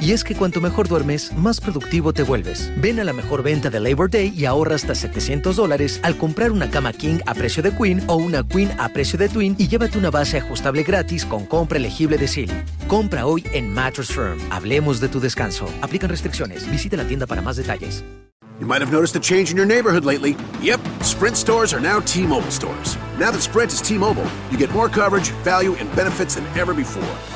Y es que cuanto mejor duermes, más productivo te vuelves. Ven a la mejor venta de Labor Day y ahorra hasta 700 dólares al comprar una cama King a precio de Queen o una Queen a precio de Twin y llévate una base ajustable gratis con compra elegible de Silly. Compra hoy en Mattress Firm. Hablemos de tu descanso. Aplican restricciones. Visita la tienda para más detalles. You might have noticed a change in your neighborhood lately. Yep, Sprint stores are now T-Mobile stores. Now that Sprint is T-Mobile, you get more coverage, value, and benefits than ever before.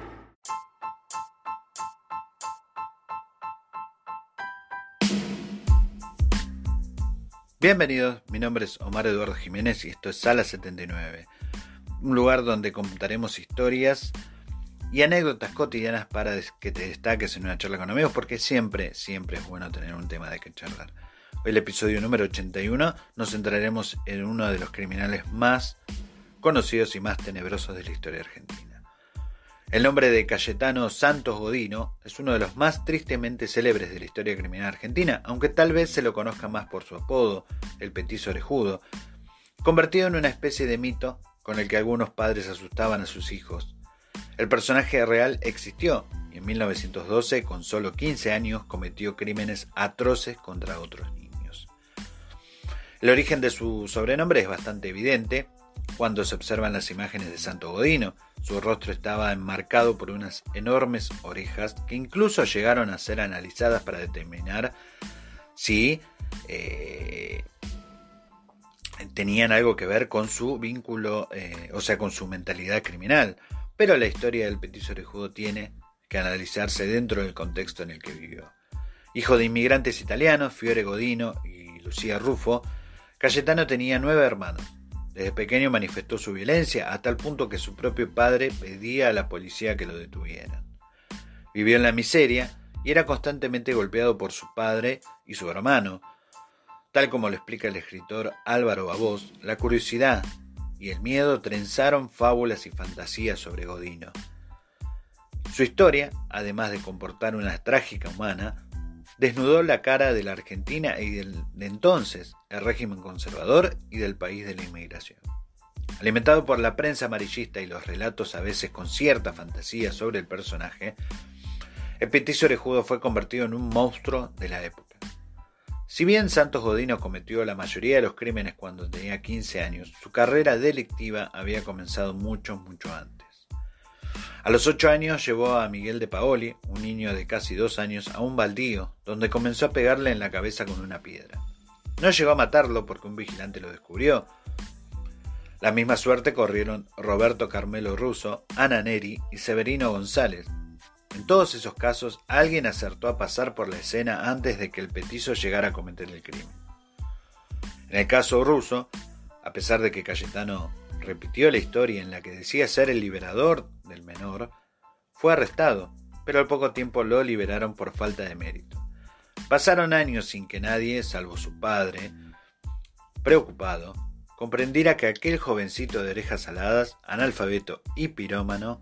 Bienvenidos, mi nombre es Omar Eduardo Jiménez y esto es Sala 79, un lugar donde contaremos historias y anécdotas cotidianas para que te destaques en una charla con amigos, porque siempre, siempre es bueno tener un tema de que charlar. Hoy el episodio número 81 nos centraremos en uno de los criminales más conocidos y más tenebrosos de la historia argentina. El nombre de Cayetano Santos Godino es uno de los más tristemente célebres de la historia criminal argentina, aunque tal vez se lo conozca más por su apodo, el petiso orejudo, convertido en una especie de mito con el que algunos padres asustaban a sus hijos. El personaje real existió y en 1912, con solo 15 años, cometió crímenes atroces contra otros niños. El origen de su sobrenombre es bastante evidente, cuando se observan las imágenes de Santo Godino. Su rostro estaba enmarcado por unas enormes orejas que incluso llegaron a ser analizadas para determinar si eh, tenían algo que ver con su vínculo, eh, o sea, con su mentalidad criminal. Pero la historia del petiso orejudo tiene que analizarse dentro del contexto en el que vivió. Hijo de inmigrantes italianos, Fiore Godino y Lucía Rufo, Cayetano tenía nueve hermanos. Desde pequeño manifestó su violencia a tal punto que su propio padre pedía a la policía que lo detuvieran. Vivió en la miseria y era constantemente golpeado por su padre y su hermano. Tal como lo explica el escritor Álvaro Babós, la curiosidad y el miedo trenzaron fábulas y fantasías sobre Godino. Su historia, además de comportar una trágica humana, desnudó la cara de la Argentina y de entonces el régimen conservador y del país de la inmigración. Alimentado por la prensa amarillista y los relatos a veces con cierta fantasía sobre el personaje, el petiso orejudo fue convertido en un monstruo de la época. Si bien Santos Godino cometió la mayoría de los crímenes cuando tenía 15 años, su carrera delictiva había comenzado mucho, mucho antes. A los ocho años llevó a Miguel de Paoli, un niño de casi dos años, a un baldío, donde comenzó a pegarle en la cabeza con una piedra. No llegó a matarlo porque un vigilante lo descubrió. La misma suerte corrieron Roberto Carmelo Russo, Ana Neri y Severino González. En todos esos casos, alguien acertó a pasar por la escena antes de que el petizo llegara a cometer el crimen. En el caso Russo, a pesar de que Cayetano repitió la historia en la que decía ser el liberador del menor, fue arrestado, pero al poco tiempo lo liberaron por falta de mérito. Pasaron años sin que nadie, salvo su padre, preocupado, comprendiera que aquel jovencito de orejas aladas, analfabeto y pirómano,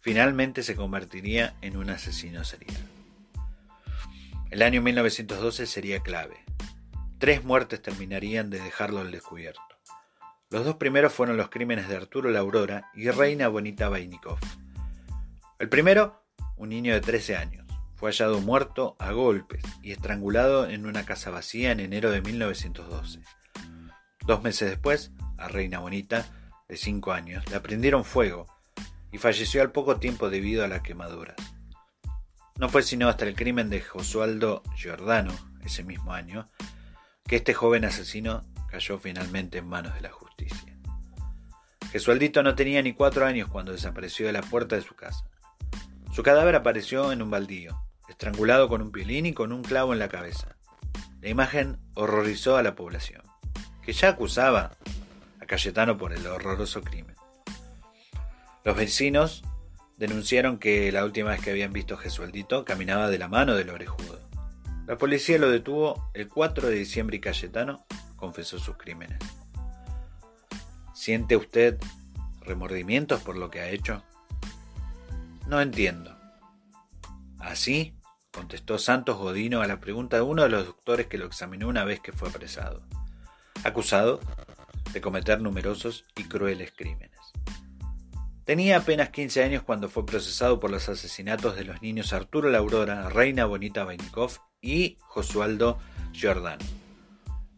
finalmente se convertiría en un asesino serial. El año 1912 sería clave. Tres muertes terminarían de dejarlo al descubierto. Los dos primeros fueron los crímenes de Arturo La Aurora y Reina Bonita Vainikov. El primero, un niño de 13 años, fue hallado muerto a golpes y estrangulado en una casa vacía en enero de 1912. Dos meses después, a Reina Bonita, de 5 años, le prendieron fuego y falleció al poco tiempo debido a las quemaduras. No fue sino hasta el crimen de Josualdo Giordano, ese mismo año, que este joven asesino cayó finalmente en manos de la justicia. Jesualdito no tenía ni cuatro años cuando desapareció de la puerta de su casa. Su cadáver apareció en un baldío, estrangulado con un piolín y con un clavo en la cabeza. La imagen horrorizó a la población, que ya acusaba a Cayetano por el horroroso crimen. Los vecinos denunciaron que la última vez que habían visto a Jesualdito caminaba de la mano del orejudo. La policía lo detuvo el 4 de diciembre y Cayetano confesó sus crímenes. ¿Siente usted remordimientos por lo que ha hecho? No entiendo. Así contestó Santos Godino a la pregunta de uno de los doctores que lo examinó una vez que fue apresado, acusado de cometer numerosos y crueles crímenes. Tenía apenas 15 años cuando fue procesado por los asesinatos de los niños Arturo Laurora, Reina Bonita Vainikov y Josualdo Giordano.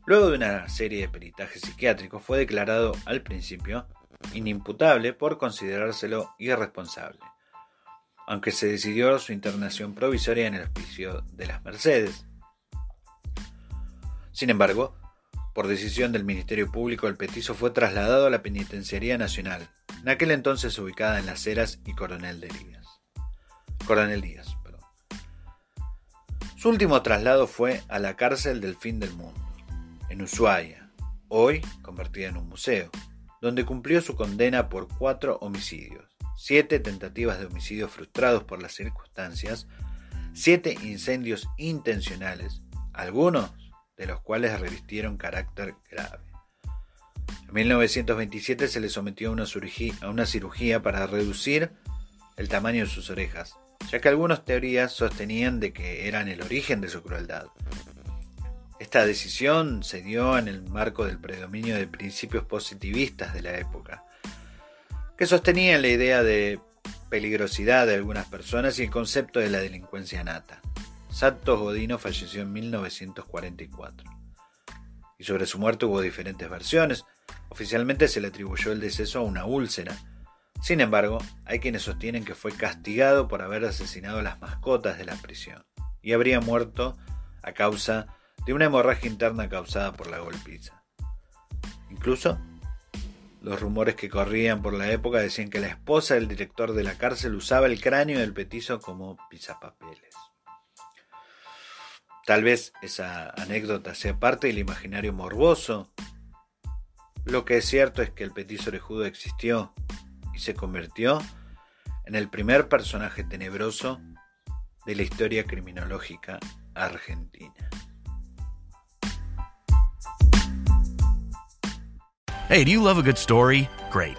Luego de una serie de peritajes psiquiátricos fue declarado al principio inimputable por considerárselo irresponsable, aunque se decidió su internación provisoria en el hospicio de las Mercedes. Sin embargo, por decisión del Ministerio Público, el petizo fue trasladado a la Penitenciaría Nacional, en aquel entonces ubicada en Las Heras y Coronel Díaz. Coronel Díaz, perdón. Su último traslado fue a la cárcel del fin del mundo, en Ushuaia, hoy convertida en un museo, donde cumplió su condena por cuatro homicidios, siete tentativas de homicidio frustrados por las circunstancias, siete incendios intencionales, algunos de los cuales revistieron carácter grave. En 1927 se le sometió a una, cirugía, para reducir el tamaño de sus orejas, ya que algunas teorías sostenían de que eran el origen de su crueldad. Esta decisión se dio en el marco del predominio de principios positivistas de la época, que sostenían la idea de peligrosidad de algunas personas y el concepto de la delincuencia nata. Santos Godino falleció en 1944. Y sobre su muerte hubo diferentes versiones. Oficialmente se le atribuyó el deceso a una úlcera. Sin embargo, hay quienes sostienen que fue castigado por haber asesinado a las mascotas de la prisión y habría muerto a causa de una hemorragia interna causada por la golpiza. Incluso, los rumores que corrían por la época decían que la esposa del director de la cárcel usaba el cráneo del petizo como pisapapeles. Tal vez esa anécdota sea parte del imaginario morboso. Lo que es cierto es que el petiso orejudo existió y se convirtió en el primer personaje tenebroso de la historia criminológica argentina. Hey, do you love a good story? Great.